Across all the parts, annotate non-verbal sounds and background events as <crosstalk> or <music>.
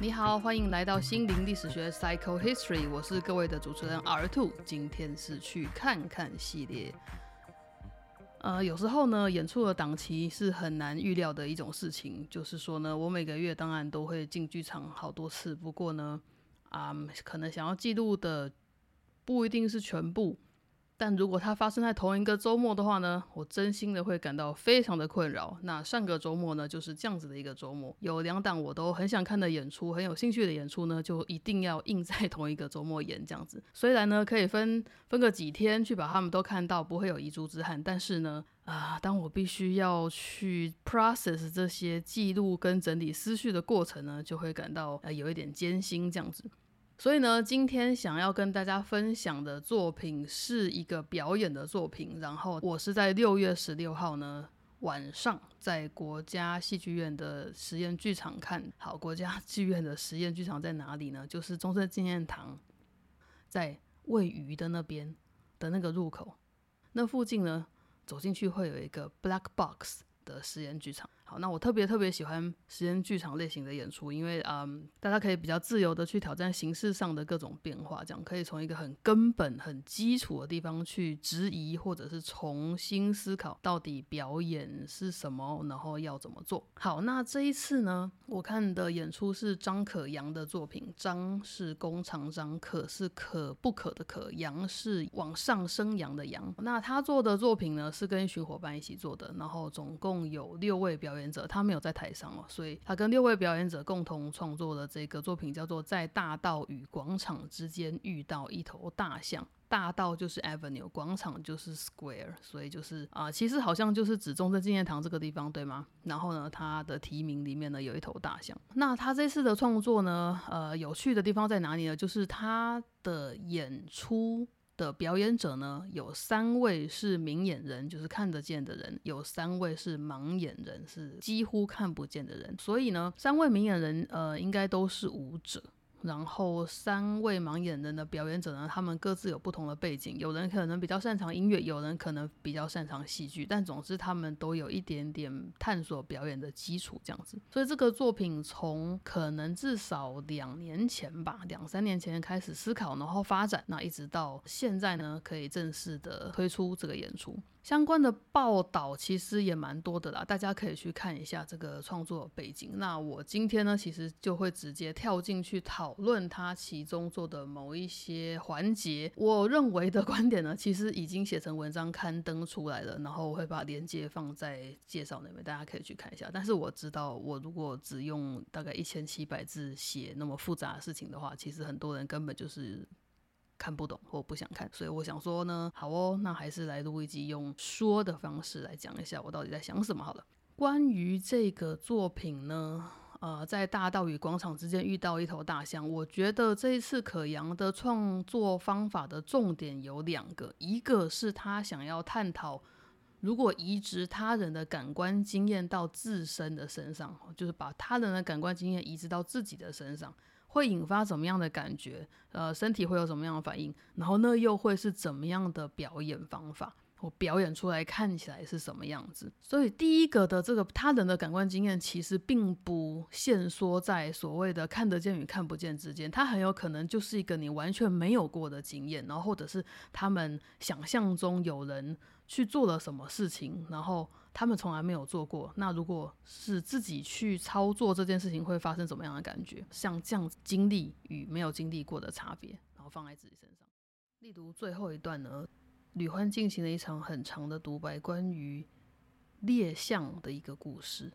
你好，欢迎来到心灵历史学 Psycho History，我是各位的主持人 R Two，今天是去看看系列。呃，有时候呢，演出的档期是很难预料的一种事情。就是说呢，我每个月当然都会进剧场好多次，不过呢，啊，可能想要记录的不一定是全部。但如果它发生在同一个周末的话呢，我真心的会感到非常的困扰。那上个周末呢，就是这样子的一个周末，有两档我都很想看的演出，很有兴趣的演出呢，就一定要硬在同一个周末演这样子。虽然呢，可以分分个几天去把他们都看到，不会有遗珠之憾，但是呢，啊，当我必须要去 process 这些记录跟整理思绪的过程呢，就会感到呃有一点艰辛这样子。所以呢，今天想要跟大家分享的作品是一个表演的作品。然后我是在六月十六号呢晚上，在国家戏剧院的实验剧场看。好，国家 <laughs> 剧院的实验剧场在哪里呢？就是中山纪念堂，在喂鱼的那边的那个入口，那附近呢，走进去会有一个 black box 的实验剧场。那我特别特别喜欢实验剧场类型的演出，因为嗯，大家可以比较自由的去挑战形式上的各种变化，这样可以从一个很根本、很基础的地方去质疑，或者是重新思考到底表演是什么，然后要怎么做。好，那这一次呢，我看的演出是张可扬的作品，张是弓长张，可是可不可的可，扬是往上升扬的扬。那他做的作品呢，是跟一群伙伴一起做的，然后总共有六位表演。者他没有在台上哦，所以他跟六位表演者共同创作的这个作品叫做《在大道与广场之间遇到一头大象》。大道就是 avenue，广场就是 square，所以就是啊，其实好像就是指中正纪念堂这个地方，对吗？然后呢，他的题名里面呢有一头大象。那他这次的创作呢，呃，有趣的地方在哪里呢？就是他的演出。的表演者呢，有三位是明眼人，就是看得见的人；有三位是盲眼人，是几乎看不见的人。所以呢，三位明眼人，呃，应该都是舞者。然后三位盲眼人的表演者呢，他们各自有不同的背景，有人可能比较擅长音乐，有人可能比较擅长戏剧，但总之他们都有一点点探索表演的基础这样子。所以这个作品从可能至少两年前吧，两三年前开始思考，然后发展，那一直到现在呢，可以正式的推出这个演出。相关的报道其实也蛮多的啦，大家可以去看一下这个创作背景。那我今天呢，其实就会直接跳进去讨论它其中做的某一些环节。我认为的观点呢，其实已经写成文章刊登出来了，然后我会把链接放在介绍那边，大家可以去看一下。但是我知道，我如果只用大概一千七百字写那么复杂的事情的话，其实很多人根本就是。看不懂或不想看，所以我想说呢，好哦，那还是来录一集用说的方式来讲一下我到底在想什么好了。关于这个作品呢，呃，在大道与广场之间遇到一头大象，我觉得这一次可扬的创作方法的重点有两个，一个是他想要探讨，如果移植他人的感官经验到自身的身上，就是把他人的感官经验移植到自己的身上。会引发怎么样的感觉？呃，身体会有什么样的反应？然后那又会是怎么样的表演方法？我表演出来看起来是什么样子？所以第一个的这个他人的感官经验，其实并不限缩在所谓的看得见与看不见之间，它很有可能就是一个你完全没有过的经验，然后或者是他们想象中有人去做了什么事情，然后他们从来没有做过。那如果是自己去操作这件事情，会发生怎么样的感觉？像这样经历与没有经历过的差别，然后放在自己身上。例如最后一段呢？吕欢进行了一场很长的独白，关于猎象的一个故事。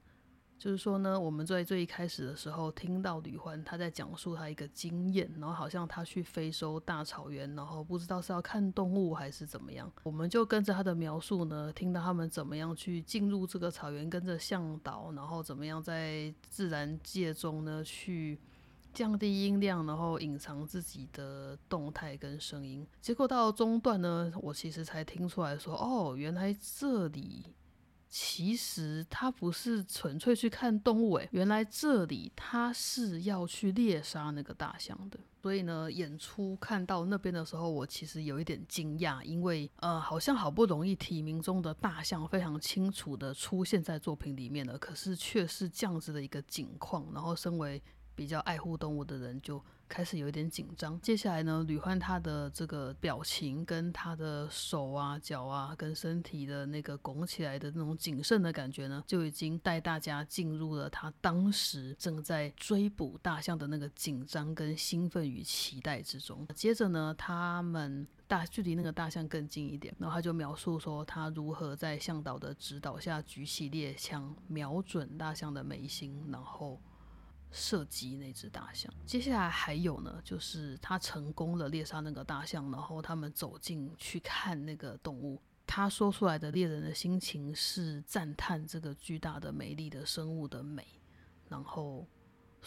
就是说呢，我们在最一开始的时候听到吕欢他在讲述他一个经验，然后好像他去非洲大草原，然后不知道是要看动物还是怎么样，我们就跟着他的描述呢，听到他们怎么样去进入这个草原，跟着向导，然后怎么样在自然界中呢去。降低音量，然后隐藏自己的动态跟声音。结果到中段呢，我其实才听出来说，哦，原来这里其实他不是纯粹去看动物，诶，原来这里他是要去猎杀那个大象的。所以呢，演出看到那边的时候，我其实有一点惊讶，因为呃，好像好不容易提名中的大象非常清楚的出现在作品里面了，可是却是这样子的一个景况。然后，身为比较爱护动物的人就。开始有一点紧张。接下来呢，吕欢他的这个表情跟他的手啊、脚啊，跟身体的那个拱起来的那种谨慎的感觉呢，就已经带大家进入了他当时正在追捕大象的那个紧张、跟兴奋与期待之中。接着呢，他们大距离那个大象更近一点，然后他就描述说他如何在向导的指导下举起猎枪，瞄准大象的眉心，然后。射击那只大象。接下来还有呢，就是他成功了猎杀那个大象，然后他们走进去看那个动物。他说出来的猎人的心情是赞叹这个巨大的、美丽的生物的美，然后。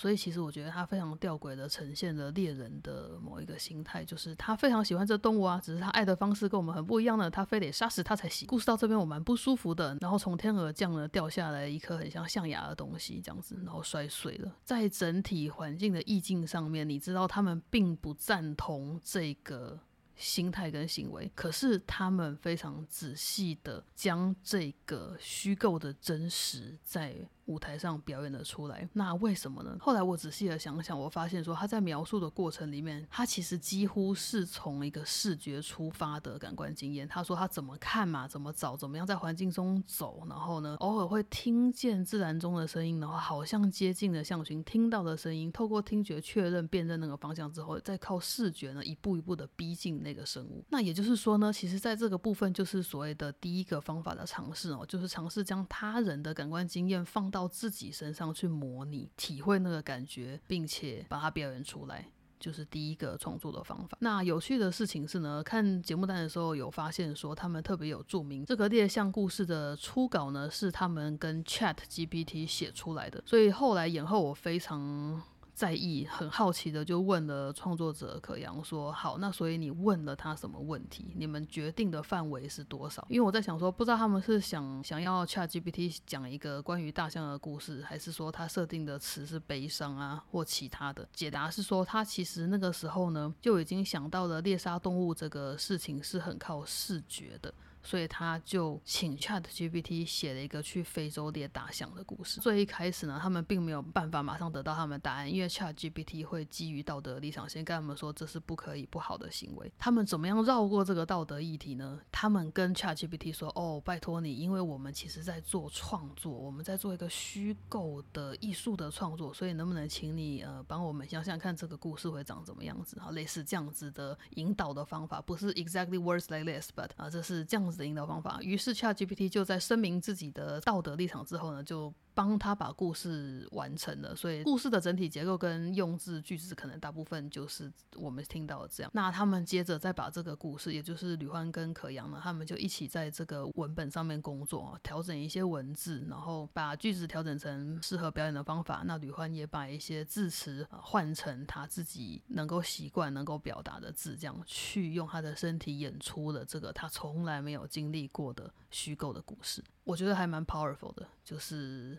所以其实我觉得他非常吊诡的呈现了猎人的某一个心态，就是他非常喜欢这动物啊，只是他爱的方式跟我们很不一样的，他非得杀死它才行。故事到这边我蛮不舒服的，然后从天而降了掉下来一颗很像象牙的东西，这样子，然后摔碎了。在整体环境的意境上面，你知道他们并不赞同这个心态跟行为，可是他们非常仔细的将这个虚构的真实在。舞台上表演了出来，那为什么呢？后来我仔细的想想，我发现说他在描述的过程里面，他其实几乎是从一个视觉出发的感官经验。他说他怎么看嘛，怎么找，怎么样在环境中走，然后呢，偶尔会听见自然中的声音，然后好像接近了象群听到的声音，透过听觉确认辨认那个方向之后，再靠视觉呢一步一步的逼近那个生物。那也就是说呢，其实在这个部分就是所谓的第一个方法的尝试哦，就是尝试将他人的感官经验放到。自己身上去模拟、体会那个感觉，并且把它表演出来，就是第一个创作的方法。那有趣的事情是呢，看节目单的时候有发现说，他们特别有注明这个列项故事的初稿呢，是他们跟 Chat GPT 写出来的。所以后来演后，我非常。在意很好奇的就问了创作者可阳说：“好，那所以你问了他什么问题？你们决定的范围是多少？因为我在想说，不知道他们是想想要 ChatGPT 讲一个关于大象的故事，还是说他设定的词是悲伤啊或其他的？解答是说他其实那个时候呢就已经想到了猎杀动物这个事情是很靠视觉的。”所以他就请 Chat GPT 写了一个去非洲猎大象的故事。最一开始呢，他们并没有办法马上得到他们的答案，因为 Chat GPT 会基于道德立场先跟他们说这是不可以、不好的行为。他们怎么样绕过这个道德议题呢？他们跟 Chat GPT 说：“哦，拜托你，因为我们其实在做创作，我们在做一个虚构的艺术的创作，所以能不能请你呃帮我们想想看这个故事会长怎么样子？哈，类似这样子的引导的方法，不是 exactly words like this，but 啊，这是这样。”的引导方法，于是 ChatGPT 就在声明自己的道德立场之后呢，就。帮他把故事完成了，所以故事的整体结构跟用字句子可能大部分就是我们听到的这样。那他们接着再把这个故事，也就是吕欢跟可阳呢，他们就一起在这个文本上面工作，调整一些文字，然后把句子调整成适合表演的方法。那吕欢也把一些字词换成他自己能够习惯、能够表达的字，这样去用他的身体演出了这个他从来没有经历过的虚构的故事。我觉得还蛮 powerful 的，就是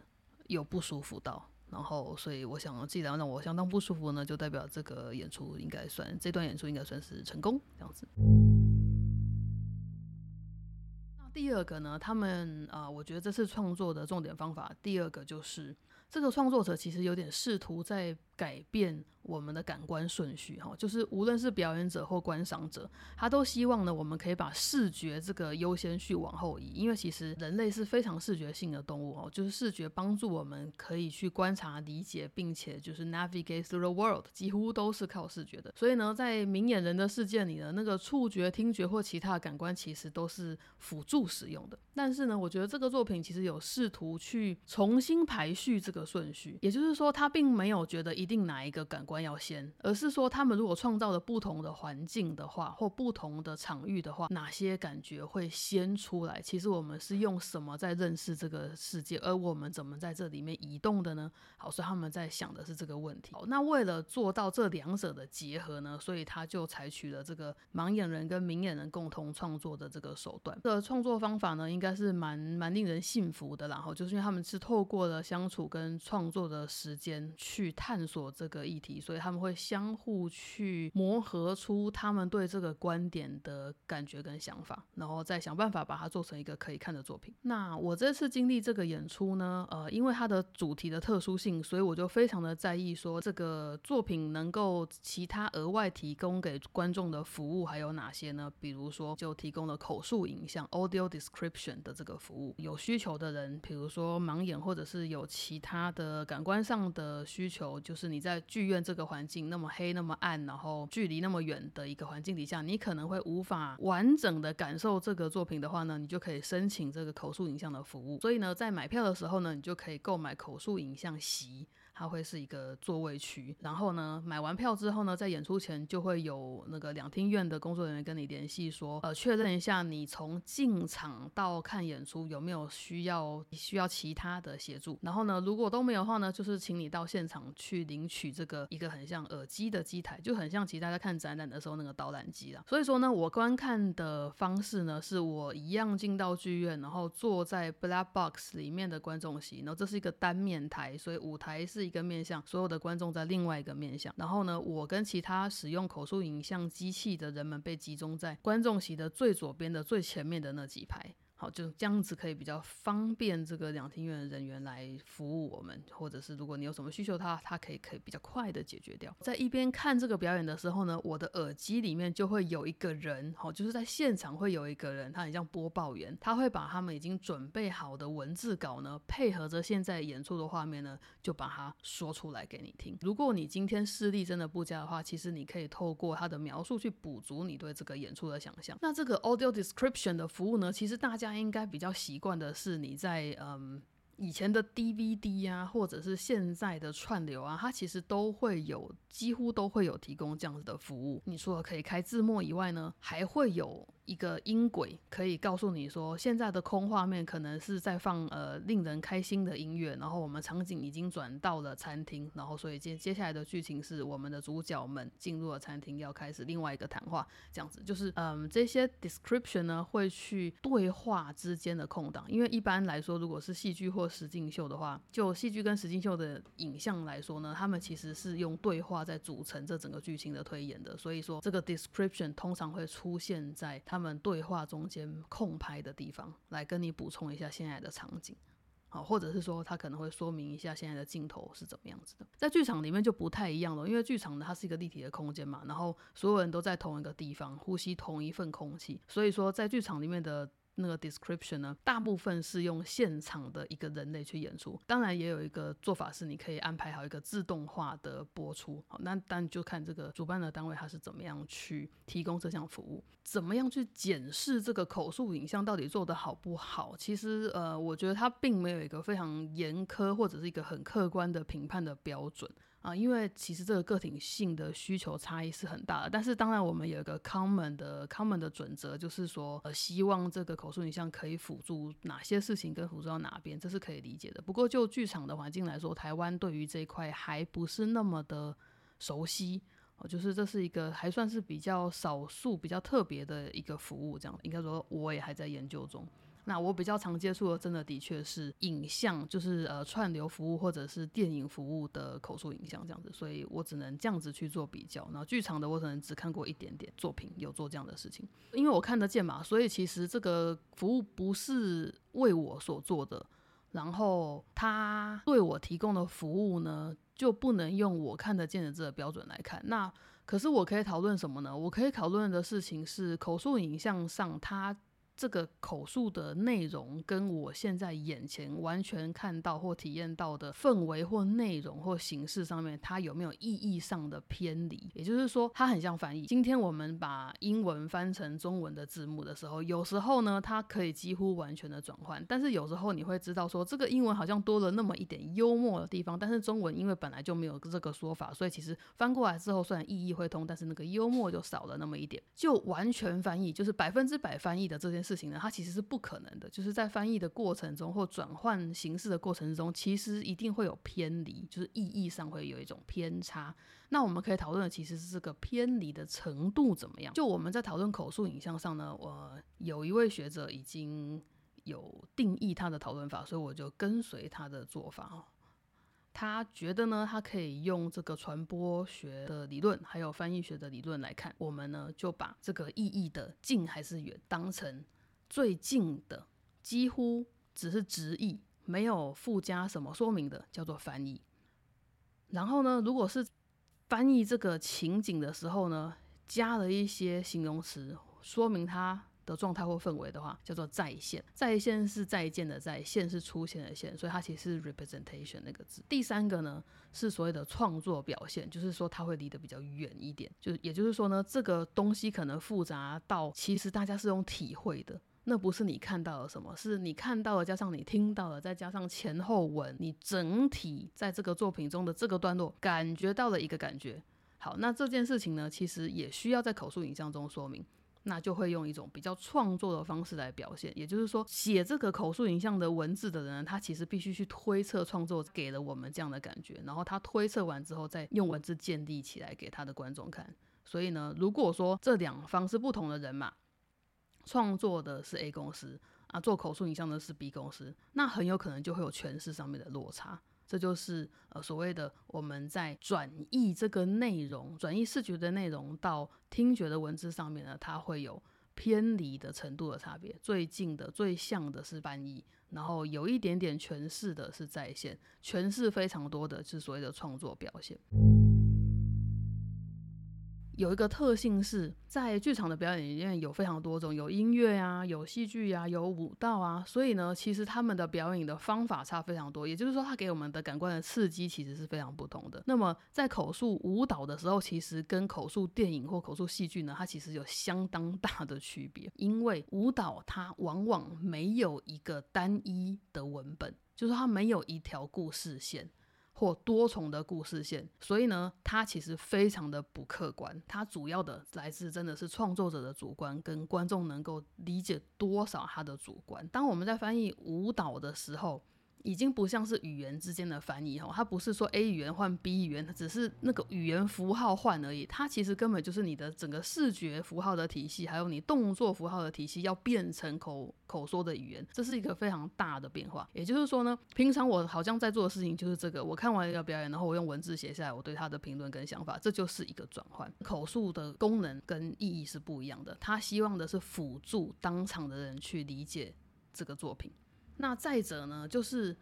有不舒服到，然后所以我想，既然让我相当不舒服呢，就代表这个演出应该算这段演出应该算是成功这样子。那第二个呢，他们啊，我觉得这次创作的重点方法，第二个就是这个创作者其实有点试图在改变。我们的感官顺序，哈，就是无论是表演者或观赏者，他都希望呢，我们可以把视觉这个优先序往后移，因为其实人类是非常视觉性的动物哦，就是视觉帮助我们可以去观察、理解，并且就是 navigate through the world，几乎都是靠视觉的。所以呢，在明眼人的世界里呢，那个触觉、听觉或其他感官其实都是辅助使用的。但是呢，我觉得这个作品其实有试图去重新排序这个顺序，也就是说，他并没有觉得一定。哪一个感官要先，而是说他们如果创造了不同的环境的话，或不同的场域的话，哪些感觉会先出来？其实我们是用什么在认识这个世界，而我们怎么在这里面移动的呢？好，所以他们在想的是这个问题。好，那为了做到这两者的结合呢，所以他就采取了这个盲眼人跟明眼人共同创作的这个手段。这创作方法呢，应该是蛮蛮令人信服的。然后就是因为他们是透过了相处跟创作的时间去探索这个议题，所以他们会相互去磨合出他们对这个观点的感觉跟想法，然后再想办法把它做成一个可以看的作品。那我这次经历这个演出呢，呃，因为它的主题的特殊性，所以我就非常的在意说这个作品能够其他额外提供给观众的服务还有哪些呢？比如说就提供了口述影像 （audio description） 的这个服务，有需求的人，比如说盲眼或者是有其他的感官上的需求，就是你在剧院这个环境那么黑、那么暗，然后距离那么远的一个环境底下，你可能会无法完整的感受这个作品的话呢，你就可以申请这个口述影像的服务。所以呢，在买票的时候呢，你就可以购买口述影像席。它会是一个座位区，然后呢，买完票之后呢，在演出前就会有那个两厅院的工作人员跟你联系，说，呃，确认一下你从进场到看演出有没有需要需要其他的协助。然后呢，如果都没有的话呢，就是请你到现场去领取这个一个很像耳机的机台，就很像其他在看展览的时候那个导览机了。所以说呢，我观看的方式呢，是我一样进到剧院，然后坐在 Black Box 里面的观众席，然后这是一个单面台，所以舞台是。一个面向，所有的观众在另外一个面向。然后呢，我跟其他使用口述影像机器的人们被集中在观众席的最左边的最前面的那几排。好，就这样子可以比较方便这个两厅院的人员来服务我们，或者是如果你有什么需求，他他可以可以比较快的解决掉。在一边看这个表演的时候呢，我的耳机里面就会有一个人，好，就是在现场会有一个人，他很像播报员，他会把他们已经准备好的文字稿呢，配合着现在演出的画面呢，就把它说出来给你听。如果你今天视力真的不佳的话，其实你可以透过他的描述去补足你对这个演出的想象。那这个 audio description 的服务呢，其实大家。应该比较习惯的是你在嗯以前的 DVD 啊，或者是现在的串流啊，它其实都会有，几乎都会有提供这样子的服务。你除了可以开字幕以外呢，还会有。一个音轨可以告诉你说，现在的空画面可能是在放呃令人开心的音乐，然后我们场景已经转到了餐厅，然后所以接接下来的剧情是我们的主角们进入了餐厅，要开始另外一个谈话，这样子。就是嗯这些 description 呢会去对话之间的空档，因为一般来说如果是戏剧或实境秀的话，就戏剧跟实境秀的影像来说呢，他们其实是用对话在组成这整个剧情的推演的，所以说这个 description 通常会出现在他们对话中间空拍的地方，来跟你补充一下现在的场景，好，或者是说他可能会说明一下现在的镜头是怎么样子的。在剧场里面就不太一样了，因为剧场呢它是一个立体的空间嘛，然后所有人都在同一个地方呼吸同一份空气，所以说在剧场里面的。那个 description 呢，大部分是用现场的一个人类去演出，当然也有一个做法是你可以安排好一个自动化的播出，好，那但就看这个主办的单位他是怎么样去提供这项服务，怎么样去检视这个口述影像到底做得好不好。其实呃，我觉得它并没有一个非常严苛或者是一个很客观的评判的标准。啊，因为其实这个个体性的需求差异是很大的，但是当然我们有一个 common 的 common 的准则，就是说，呃，希望这个口述影像可以辅助哪些事情跟辅助到哪边，这是可以理解的。不过就剧场的环境来说，台湾对于这一块还不是那么的熟悉，哦，就是这是一个还算是比较少数、比较特别的一个服务，这样应该说我也还在研究中。那我比较常接触的，真的的确是影像，就是呃串流服务或者是电影服务的口述影像这样子，所以我只能这样子去做比较。然后剧场的我可能只看过一点点作品有做这样的事情，因为我看得见嘛，所以其实这个服务不是为我所做的，然后他对我提供的服务呢，就不能用我看得见的这个标准来看。那可是我可以讨论什么呢？我可以讨论的事情是口述影像上它。这个口述的内容跟我现在眼前完全看到或体验到的氛围或内容或形式上面，它有没有意义上的偏离？也就是说，它很像翻译。今天我们把英文翻成中文的字幕的时候，有时候呢，它可以几乎完全的转换，但是有时候你会知道说，这个英文好像多了那么一点幽默的地方，但是中文因为本来就没有这个说法，所以其实翻过来之后，虽然意义会通，但是那个幽默就少了那么一点，就完全翻译，就是百分之百翻译的这件事。事情呢，它其实是不可能的，就是在翻译的过程中或转换形式的过程中，其实一定会有偏离，就是意义上会有一种偏差。那我们可以讨论的其实是这个偏离的程度怎么样。就我们在讨论口述影像上呢，我有一位学者已经有定义他的讨论法，所以我就跟随他的做法哦。他觉得呢，他可以用这个传播学的理论，还有翻译学的理论来看，我们呢就把这个意义的近还是远当成。最近的几乎只是直译，没有附加什么说明的，叫做翻译。然后呢，如果是翻译这个情景的时候呢，加了一些形容词说明它的状态或氛围的话，叫做再现。再现是再见的再现，是出现的现，所以它其实是 representation 那个字。第三个呢，是所谓的创作表现，就是说它会离得比较远一点，就也就是说呢，这个东西可能复杂到其实大家是用体会的。那不是你看到了什么，是你看到了，加上你听到了，再加上前后文，你整体在这个作品中的这个段落感觉到了一个感觉。好，那这件事情呢，其实也需要在口述影像中说明，那就会用一种比较创作的方式来表现。也就是说，写这个口述影像的文字的人，他其实必须去推测创作给了我们这样的感觉，然后他推测完之后，再用文字建立起来给他的观众看。所以呢，如果说这两方是不同的人嘛。创作的是 A 公司啊，做口述影像的是 B 公司，那很有可能就会有诠释上面的落差。这就是呃所谓的我们在转译这个内容，转译视觉的内容到听觉的文字上面呢，它会有偏离的程度的差别。最近的、最像的是翻译，然后有一点点诠释的是在线，诠释非常多的是所谓的创作表现。有一个特性是在剧场的表演里面有非常多种，有音乐啊，有戏剧啊，有舞蹈啊，所以呢，其实他们的表演的方法差非常多。也就是说，它给我们的感官的刺激其实是非常不同的。那么在口述舞蹈的时候，其实跟口述电影或口述戏剧呢，它其实有相当大的区别。因为舞蹈它往往没有一个单一的文本，就是它没有一条故事线。或多重的故事线，所以呢，它其实非常的不客观。它主要的来自真的是创作者的主观，跟观众能够理解多少他的主观。当我们在翻译舞蹈的时候，已经不像是语言之间的翻译哈，它不是说 A 语言换 B 语言，它只是那个语言符号换而已。它其实根本就是你的整个视觉符号的体系，还有你动作符号的体系要变成口口说的语言，这是一个非常大的变化。也就是说呢，平常我好像在做的事情就是这个，我看完一个表演，然后我用文字写下来我对他的评论跟想法，这就是一个转换。口述的功能跟意义是不一样的，他希望的是辅助当场的人去理解这个作品。那再者呢，就是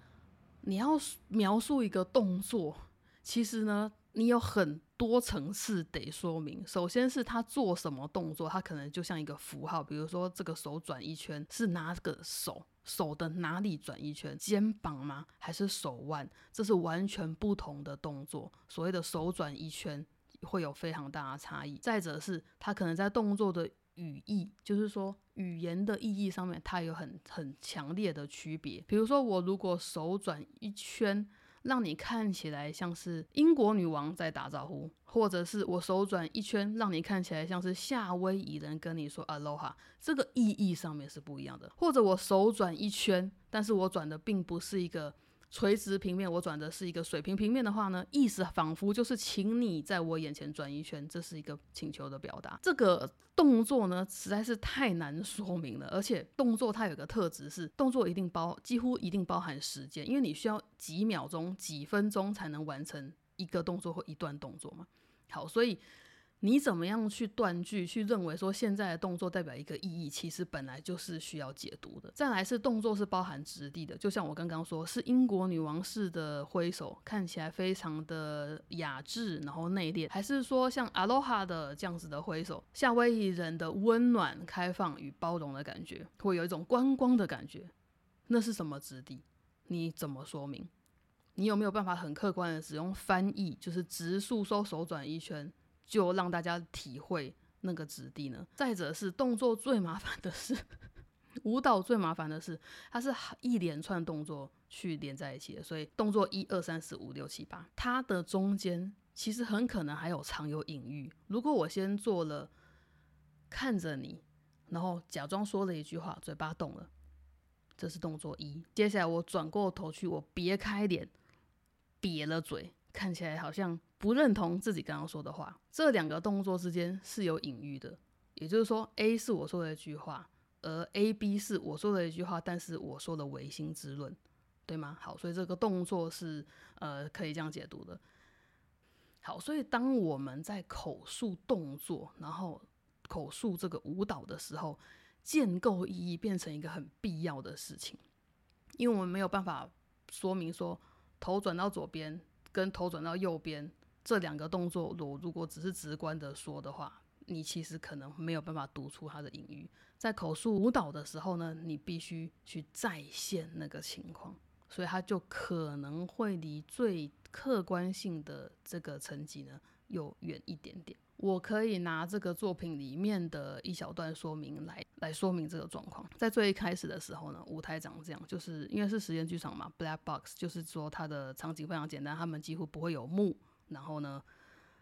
你要描述一个动作，其实呢，你有很多层次得说明。首先是他做什么动作，他可能就像一个符号，比如说这个手转一圈是哪个手，手的哪里转一圈，肩膀吗？还是手腕？这是完全不同的动作。所谓的手转一圈会有非常大的差异。再者是他可能在动作的。语义就是说，语言的意义上面，它有很很强烈的区别。比如说，我如果手转一圈，让你看起来像是英国女王在打招呼，或者是我手转一圈，让你看起来像是夏威夷人跟你说 aloha，这个意义上面是不一样的。或者我手转一圈，但是我转的并不是一个。垂直平面，我转的是一个水平平面的话呢，意思仿佛就是请你在我眼前转一圈，这是一个请求的表达。这个动作呢，实在是太难说明了，而且动作它有个特质是，动作一定包，几乎一定包含时间，因为你需要几秒钟、几分钟才能完成一个动作或一段动作嘛。好，所以你怎么样去断句，去认为说现在的动作代表一个意义，其实本来就是需要解读的。再来是动作是包含质地的，就像我刚刚说，是英国女王式的挥手，看起来非常的雅致，然后内敛，还是说像阿罗哈的这样子的挥手，夏威夷人的温暖、开放与包容的感觉，会有一种观光的感觉，那是什么质地？你怎么说明？你有没有办法很客观的使用翻译，就是直竖收手转一圈？就让大家体会那个质地呢。再者是动作最麻烦的是，<laughs> 舞蹈最麻烦的是，它是一连串动作去连在一起的。所以动作一二三四五六七八，它的中间其实很可能还有藏有隐喻。如果我先做了看着你，然后假装说了一句话，嘴巴动了，这是动作一。接下来我转过头去，我别开脸，瘪了嘴。看起来好像不认同自己刚刚说的话，这两个动作之间是有隐喻的，也就是说，A 是我说的一句话，而 A、B 是我说的一句话，但是我说的唯心之论，对吗？好，所以这个动作是呃可以这样解读的。好，所以当我们在口述动作，然后口述这个舞蹈的时候，建构意义变成一个很必要的事情，因为我们没有办法说明说头转到左边。跟头转到右边这两个动作，我如果只是直观的说的话，你其实可能没有办法读出它的隐喻。在口述舞蹈的时候呢，你必须去再现那个情况，所以它就可能会离最客观性的这个层级呢又远一点点。我可以拿这个作品里面的一小段说明来来说明这个状况。在最一开始的时候呢，舞台长这样，就是因为是实验剧场嘛，black box，就是说它的场景非常简单，他们几乎不会有幕，然后呢。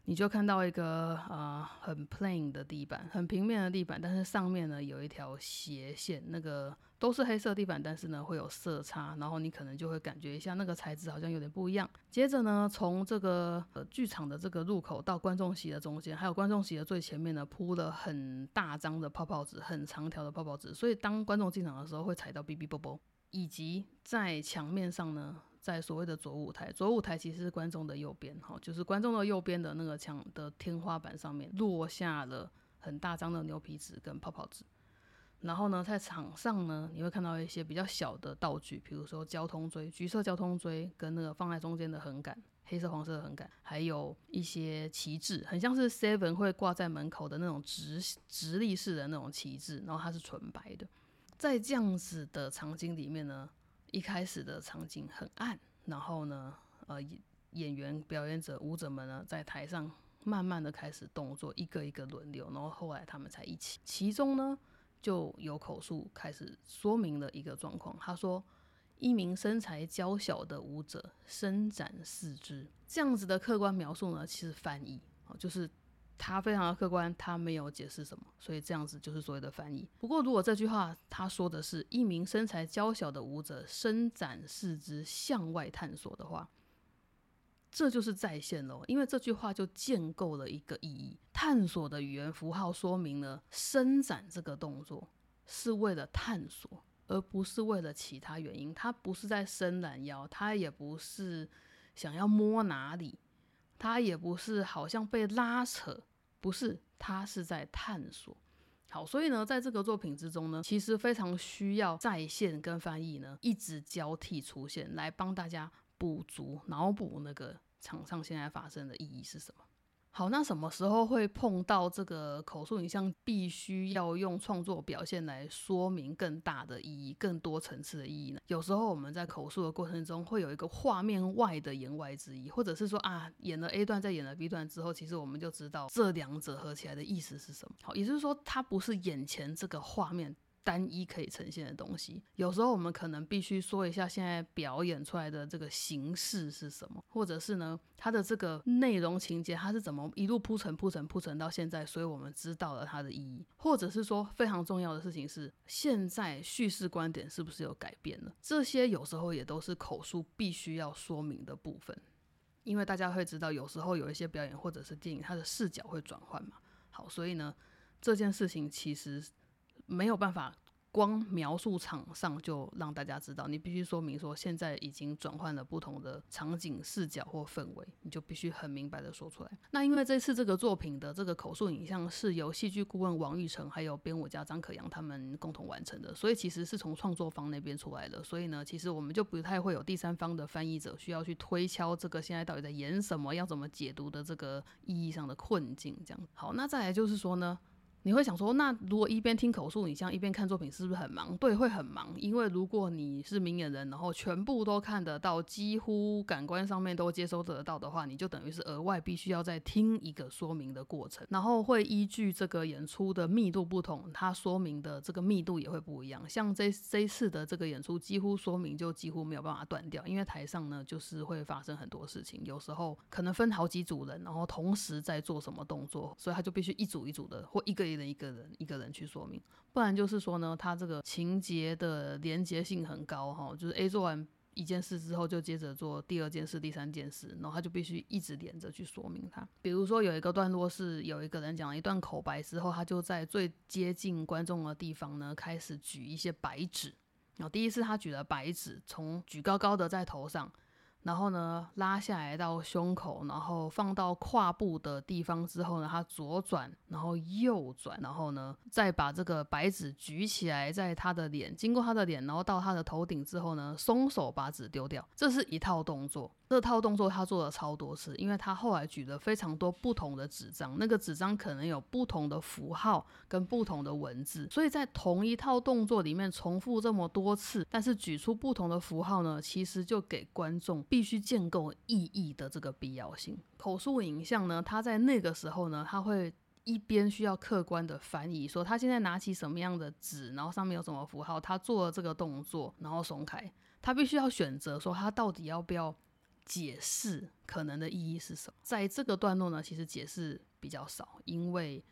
你就看到一个呃很 plain 的地板，很平面的地板，但是上面呢有一条斜线，那个都是黑色地板，但是呢会有色差，然后你可能就会感觉一下那个材质好像有点不一样。接着呢，从这个呃剧场的这个入口到观众席的中间，还有观众席的最前面呢铺了很大张的泡泡纸，很长条的泡泡纸，所以当观众进场的时候会踩到哔哔啵啵，以及在墙面上呢。在所谓的左舞台，左舞台其实是观众的右边，哈，就是观众的右边的那个墙的天花板上面落下了很大张的牛皮纸跟泡泡纸。然后呢，在场上呢，你会看到一些比较小的道具，比如说交通锥，橘色交通锥跟那个放在中间的横杆，黑色黄色的横杆，还有一些旗帜，很像是 Seven 会挂在门口的那种直直立式的那种旗帜，然后它是纯白的。在这样子的场景里面呢。一开始的场景很暗，然后呢，呃，演员、表演者、舞者们呢，在台上慢慢的开始动作，一个一个轮流，然后后来他们才一起。其中呢，就有口述开始说明了一个状况。他说，一名身材娇小的舞者伸展四肢，这样子的客观描述呢，其实翻译啊，就是。他非常的客观，他没有解释什么，所以这样子就是所谓的翻译。不过，如果这句话他说的是一名身材娇小的舞者伸展四肢向外探索的话，这就是在线喽，因为这句话就建构了一个意义。探索的语言符号说明了伸展这个动作是为了探索，而不是为了其他原因。他不是在伸懒腰，他也不是想要摸哪里。他也不是好像被拉扯，不是，他是在探索。好，所以呢，在这个作品之中呢，其实非常需要在线跟翻译呢一直交替出现，来帮大家补足、脑补那个场上现在发生的意义是什么。好，那什么时候会碰到这个口述影像必须要用创作表现来说明更大的意义、更多层次的意义呢？有时候我们在口述的过程中会有一个画面外的言外之意，或者是说啊，演了 A 段再演了 B 段之后，其实我们就知道这两者合起来的意思是什么。好，也就是说，它不是眼前这个画面。单一可以呈现的东西，有时候我们可能必须说一下现在表演出来的这个形式是什么，或者是呢，它的这个内容情节它是怎么一路铺陈铺陈铺陈到现在，所以我们知道了它的意义，或者是说非常重要的事情是现在叙事观点是不是有改变了，这些有时候也都是口述必须要说明的部分，因为大家会知道有时候有一些表演或者是电影它的视角会转换嘛，好，所以呢这件事情其实。没有办法光描述场上就让大家知道，你必须说明说现在已经转换了不同的场景、视角或氛围，你就必须很明白的说出来。那因为这次这个作品的这个口述影像是由戏剧顾问王玉成还有编舞家张可阳他们共同完成的，所以其实是从创作方那边出来的。所以呢，其实我们就不太会有第三方的翻译者需要去推敲这个现在到底在演什么，要怎么解读的这个意义上的困境。这样好，那再来就是说呢。你会想说，那如果一边听口述影像一边看作品，是不是很忙？对，会很忙。因为如果你是明眼人，然后全部都看得到，几乎感官上面都接收得到的话，你就等于是额外必须要再听一个说明的过程。然后会依据这个演出的密度不同，它说明的这个密度也会不一样。像这这次的这个演出，几乎说明就几乎没有办法断掉，因为台上呢就是会发生很多事情，有时候可能分好几组人，然后同时在做什么动作，所以他就必须一组一组的或一个一。一个人一个人去说明，不然就是说呢，他这个情节的连接性很高哈，就是 A 做完一件事之后，就接着做第二件事、第三件事，然后他就必须一直连着去说明他。比如说有一个段落是有一个人讲了一段口白之后，他就在最接近观众的地方呢，开始举一些白纸。然后第一次他举了白纸，从举高高的在头上。然后呢，拉下来到胸口，然后放到胯部的地方之后呢，他左转，然后右转，然后呢，再把这个白纸举起来，在他的脸，经过他的脸，然后到他的头顶之后呢，松手把纸丢掉。这是一套动作。这套动作他做了超多次，因为他后来举了非常多不同的纸张，那个纸张可能有不同的符号跟不同的文字，所以在同一套动作里面重复这么多次，但是举出不同的符号呢，其实就给观众必须建构意义的这个必要性。口述影像呢，他在那个时候呢，他会一边需要客观的翻译，说他现在拿起什么样的纸，然后上面有什么符号，他做了这个动作，然后松开，他必须要选择说他到底要不要。解释可能的意义是什么？在这个段落呢，其实解释比较少，因为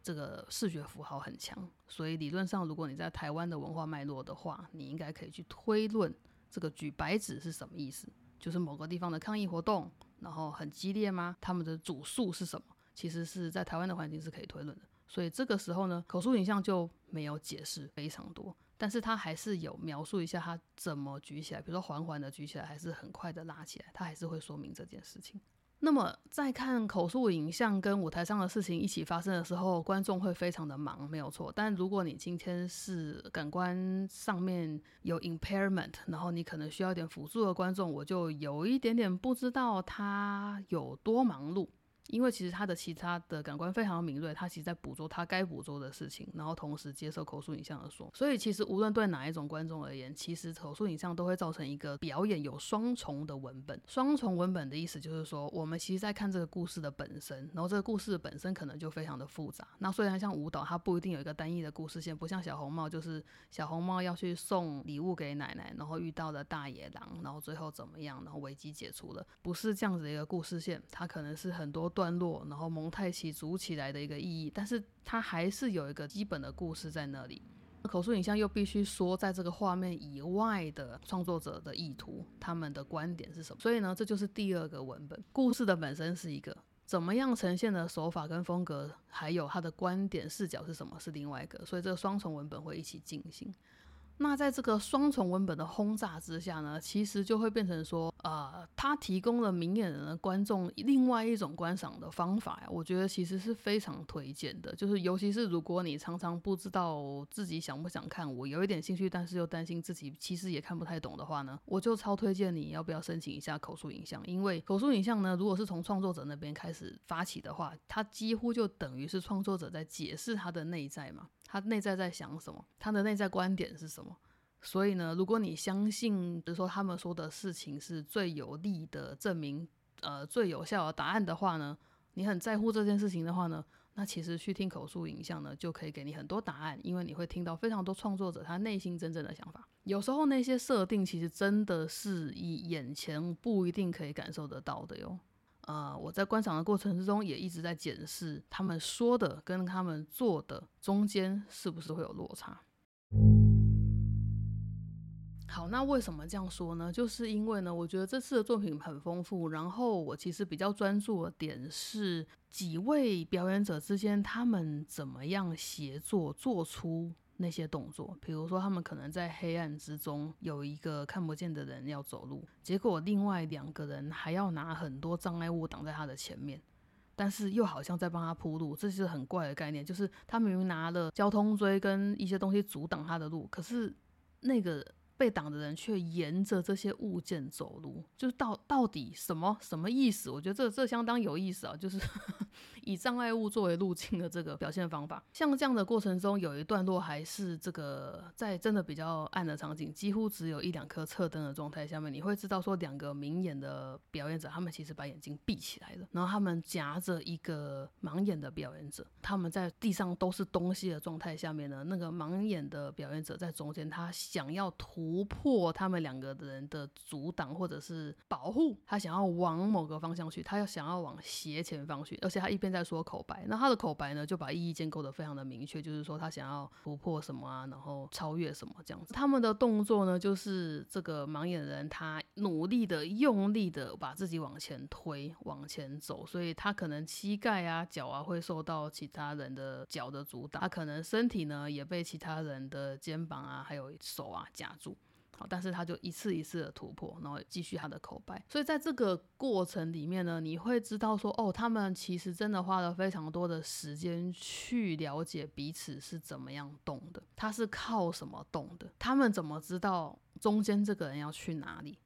这个视觉符号很强，所以理论上，如果你在台湾的文化脉络的话，你应该可以去推论这个举白纸是什么意思，就是某个地方的抗议活动，然后很激烈吗？他们的主诉是什么？其实是在台湾的环境是可以推论的，所以这个时候呢，口述影像就没有解释非常多。但是他还是有描述一下他怎么举起来，比如说缓缓的举起来，还是很快的拉起来，他还是会说明这件事情。那么在看口述影像跟舞台上的事情一起发生的时候，观众会非常的忙，没有错。但如果你今天是感官上面有 impairment，然后你可能需要一点辅助的观众，我就有一点点不知道他有多忙碌。因为其实他的其他的感官非常敏锐，他其实在捕捉他该捕捉的事情，然后同时接受口述影像的说。所以其实无论对哪一种观众而言，其实口述影像都会造成一个表演有双重的文本。双重文本的意思就是说，我们其实在看这个故事的本身，然后这个故事本身可能就非常的复杂。那虽然像舞蹈，它不一定有一个单一的故事线，不像小红帽，就是小红帽要去送礼物给奶奶，然后遇到了大野狼，然后最后怎么样，然后危机解除了，不是这样子的一个故事线，它可能是很多。段落，然后蒙太奇组起来的一个意义，但是它还是有一个基本的故事在那里。口述影像又必须说，在这个画面以外的创作者的意图，他们的观点是什么？所以呢，这就是第二个文本。故事的本身是一个怎么样呈现的手法跟风格，还有他的观点视角是什么，是另外一个。所以这个双重文本会一起进行。那在这个双重文本的轰炸之下呢，其实就会变成说，呃，它提供了明眼人的观众另外一种观赏的方法呀。我觉得其实是非常推荐的，就是尤其是如果你常常不知道自己想不想看，我有一点兴趣，但是又担心自己其实也看不太懂的话呢，我就超推荐你要不要申请一下口述影像，因为口述影像呢，如果是从创作者那边开始发起的话，它几乎就等于是创作者在解释他的内在嘛。他内在在想什么？他的内在观点是什么？所以呢，如果你相信，比如说他们说的事情是最有力的证明，呃，最有效的答案的话呢，你很在乎这件事情的话呢，那其实去听口述影像呢，就可以给你很多答案，因为你会听到非常多创作者他内心真正的想法。有时候那些设定其实真的是以眼前不一定可以感受得到的哟。呃，我在观赏的过程之中，也一直在检视他们说的跟他们做的中间是不是会有落差。好，那为什么这样说呢？就是因为呢，我觉得这次的作品很丰富，然后我其实比较专注的点是几位表演者之间他们怎么样协作做出那些动作，比如说他们可能在黑暗之中有一个看不见的人要走路，结果另外两个人还要拿很多障碍物挡在他的前面，但是又好像在帮他铺路，这是很怪的概念，就是他明明拿了交通锥跟一些东西阻挡他的路，可是那个。被挡的人却沿着这些物件走路，就是到到底什么什么意思？我觉得这这相当有意思啊，就是 <laughs> 以障碍物作为路径的这个表现方法。像这样的过程中，有一段落还是这个在真的比较暗的场景，几乎只有一两颗侧灯的状态下面，你会知道说两个明眼的表演者，他们其实把眼睛闭起来了，然后他们夹着一个盲眼的表演者，他们在地上都是东西的状态下面呢，那个盲眼的表演者在中间，他想要突。突破他们两个人的阻挡或者是保护，他想要往某个方向去，他要想要往斜前方去，而且他一边在说口白，那他的口白呢就把意义建构的非常的明确，就是说他想要突破什么啊，然后超越什么这样子。他们的动作呢，就是这个盲眼人他努力的、用力的把自己往前推、往前走，所以他可能膝盖啊、脚啊会受到其他人的脚的阻挡，他可能身体呢也被其他人的肩膀啊还有手啊夹住。好，但是他就一次一次的突破，然后继续他的口白。所以在这个过程里面呢，你会知道说，哦，他们其实真的花了非常多的时间去了解彼此是怎么样动的，他是靠什么动的，他们怎么知道中间这个人要去哪里？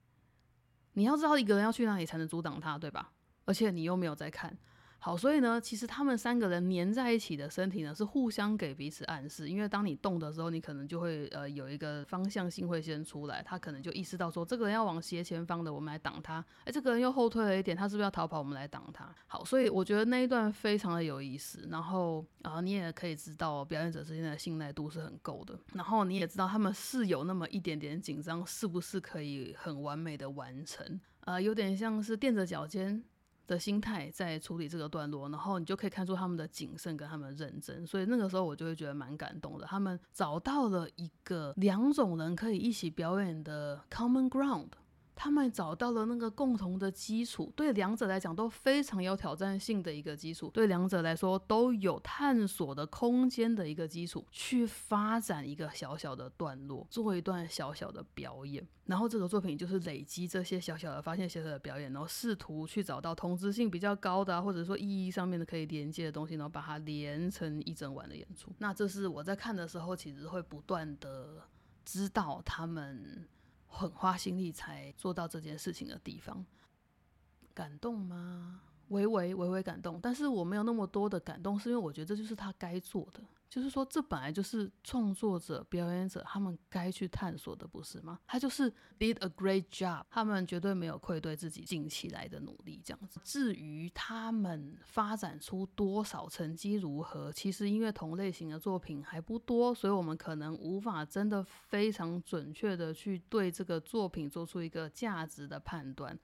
你要知道一个人要去哪里才能阻挡他，对吧？而且你又没有在看。好，所以呢，其实他们三个人粘在一起的身体呢，是互相给彼此暗示。因为当你动的时候，你可能就会呃有一个方向性会先出来，他可能就意识到说，这个人要往斜前方的，我们来挡他。哎，这个人又后退了一点，他是不是要逃跑？我们来挡他。好，所以我觉得那一段非常的有意思。然后啊，你也可以知道表演者之间的信赖度是很够的。然后你也知道他们是有那么一点点紧张，是不是可以很完美的完成？呃，有点像是垫着脚尖。的心态在处理这个段落，然后你就可以看出他们的谨慎跟他们认真，所以那个时候我就会觉得蛮感动的。他们找到了一个两种人可以一起表演的 common ground。他们找到了那个共同的基础，对两者来讲都非常有挑战性的一个基础，对两者来说都有探索的空间的一个基础，去发展一个小小的段落，做一段小小的表演。然后这个作品就是累积这些小小的发现、小小的表演，然后试图去找到同质性比较高的，或者说意义上面的可以连接的东西，然后把它连成一整晚的演出。那这是我在看的时候，其实会不断的知道他们。很花心力才做到这件事情的地方，感动吗？微微微微感动，但是我没有那么多的感动，是因为我觉得这就是他该做的。就是说，这本来就是创作者、表演者他们该去探索的，不是吗？他就是 did a great job，他们绝对没有愧对自己近期来的努力，这样子。至于他们发展出多少成绩如何，其实因为同类型的作品还不多，所以我们可能无法真的非常准确的去对这个作品做出一个价值的判断。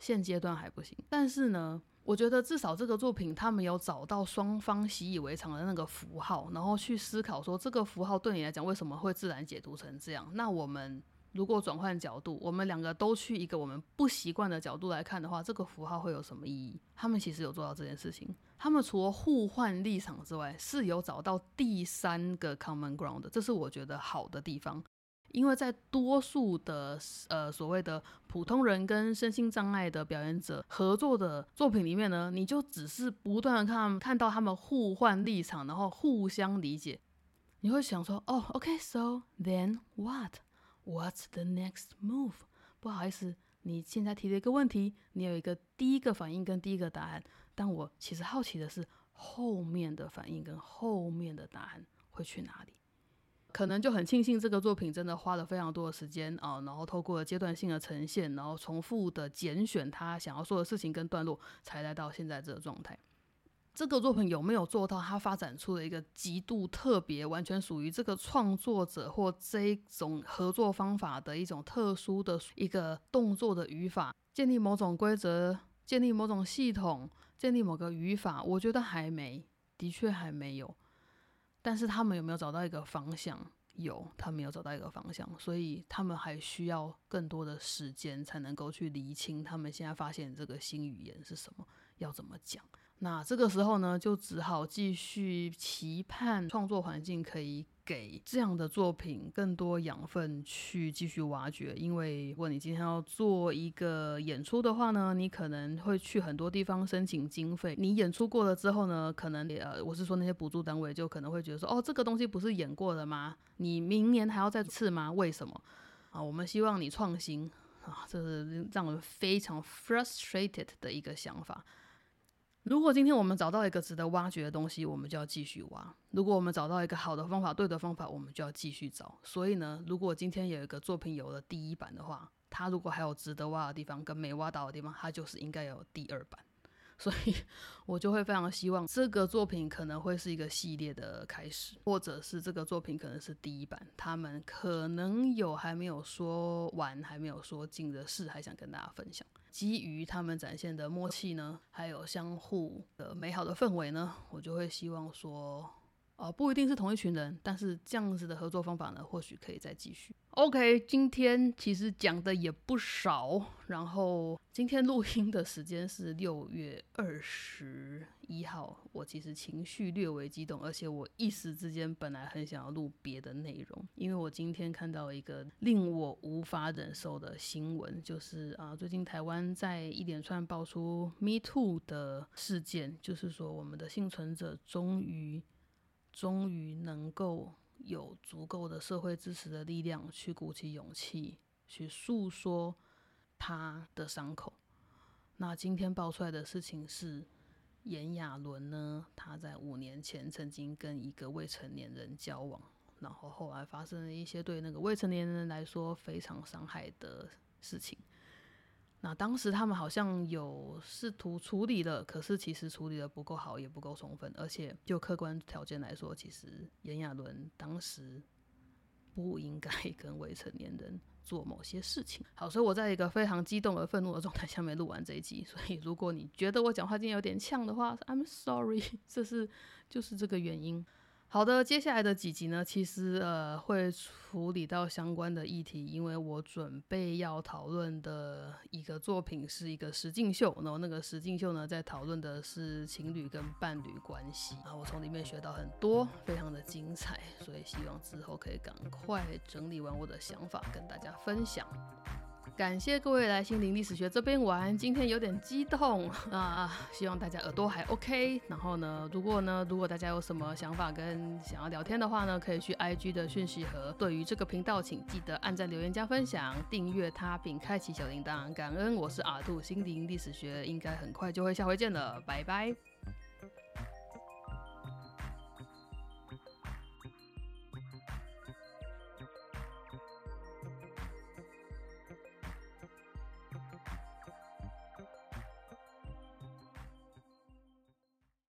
现阶段还不行，但是呢？我觉得至少这个作品，他们有找到双方习以为常的那个符号，然后去思考说这个符号对你来讲为什么会自然解读成这样。那我们如果转换角度，我们两个都去一个我们不习惯的角度来看的话，这个符号会有什么意义？他们其实有做到这件事情。他们除了互换立场之外，是有找到第三个 common ground，这是我觉得好的地方。因为在多数的呃所谓的普通人跟身心障碍的表演者合作的作品里面呢，你就只是不断的看看到他们互换立场，然后互相理解，你会想说，哦，OK，so then what？What's the next move？不好意思，你现在提了一个问题，你有一个第一个反应跟第一个答案，但我其实好奇的是后面的反应跟后面的答案会去哪里？可能就很庆幸这个作品真的花了非常多的时间啊，然后透过阶段性的呈现，然后重复的拣选他想要说的事情跟段落，才来到现在这个状态。这个作品有没有做到他发展出了一个极度特别、完全属于这个创作者或这种合作方法的一种特殊的一个动作的语法，建立某种规则，建立某种系统，建立某个语法？我觉得还没，的确还没有。但是他们有没有找到一个方向？有，他们有找到一个方向，所以他们还需要更多的时间才能够去厘清他们现在发现这个新语言是什么，要怎么讲。那这个时候呢，就只好继续期盼创作环境可以给这样的作品更多养分去继续挖掘。因为如果你今天要做一个演出的话呢，你可能会去很多地方申请经费。你演出过了之后呢，可能呃，我是说那些补助单位就可能会觉得说，哦，这个东西不是演过了吗？你明年还要再次吗？为什么？啊，我们希望你创新啊，这是让人非常 frustrated 的一个想法。如果今天我们找到一个值得挖掘的东西，我们就要继续挖；如果我们找到一个好的方法、对的方法，我们就要继续找。所以呢，如果今天有一个作品有了第一版的话，它如果还有值得挖的地方跟没挖到的地方，它就是应该有第二版。所以我就会非常希望这个作品可能会是一个系列的开始，或者是这个作品可能是第一版，他们可能有还没有说完、还没有说尽的事，还想跟大家分享。基于他们展现的默契呢，还有相互的美好的氛围呢，我就会希望说。哦，不一定是同一群人，但是这样子的合作方法呢，或许可以再继续。OK，今天其实讲的也不少，然后今天录音的时间是六月二十一号。我其实情绪略微激动，而且我一时之间本来很想要录别的内容，因为我今天看到一个令我无法忍受的新闻，就是啊，最近台湾在一连串爆出 Me Too 的事件，就是说我们的幸存者终于。终于能够有足够的社会支持的力量，去鼓起勇气去诉说他的伤口。那今天爆出来的事情是，炎亚纶呢，他在五年前曾经跟一个未成年人交往，然后后来发生了一些对那个未成年人来说非常伤害的事情。那当时他们好像有试图处理了，可是其实处理的不够好，也不够充分，而且就客观条件来说，其实炎亚纶当时不应该 <laughs> 跟未成年人做某些事情。好，所以我在一个非常激动而愤怒的状态下面录完这一集。所以如果你觉得我讲话今天有点呛的话，I'm sorry，这是就是这个原因。好的，接下来的几集呢，其实呃会处理到相关的议题，因为我准备要讨论的一个作品是一个实境秀，然后那个实境秀呢在讨论的是情侣跟伴侣关系啊，我从里面学到很多，非常的精彩，所以希望之后可以赶快整理完我的想法跟大家分享。感谢各位来心灵历史学这边玩，今天有点激动 <laughs> 啊！希望大家耳朵还 OK。然后呢，如果呢，如果大家有什么想法跟想要聊天的话呢，可以去 IG 的讯息盒。对于这个频道，请记得按赞、留言、加分享、订阅它，并开启小铃铛。感恩，我是阿杜，心灵历史学应该很快就会下回见了，拜拜。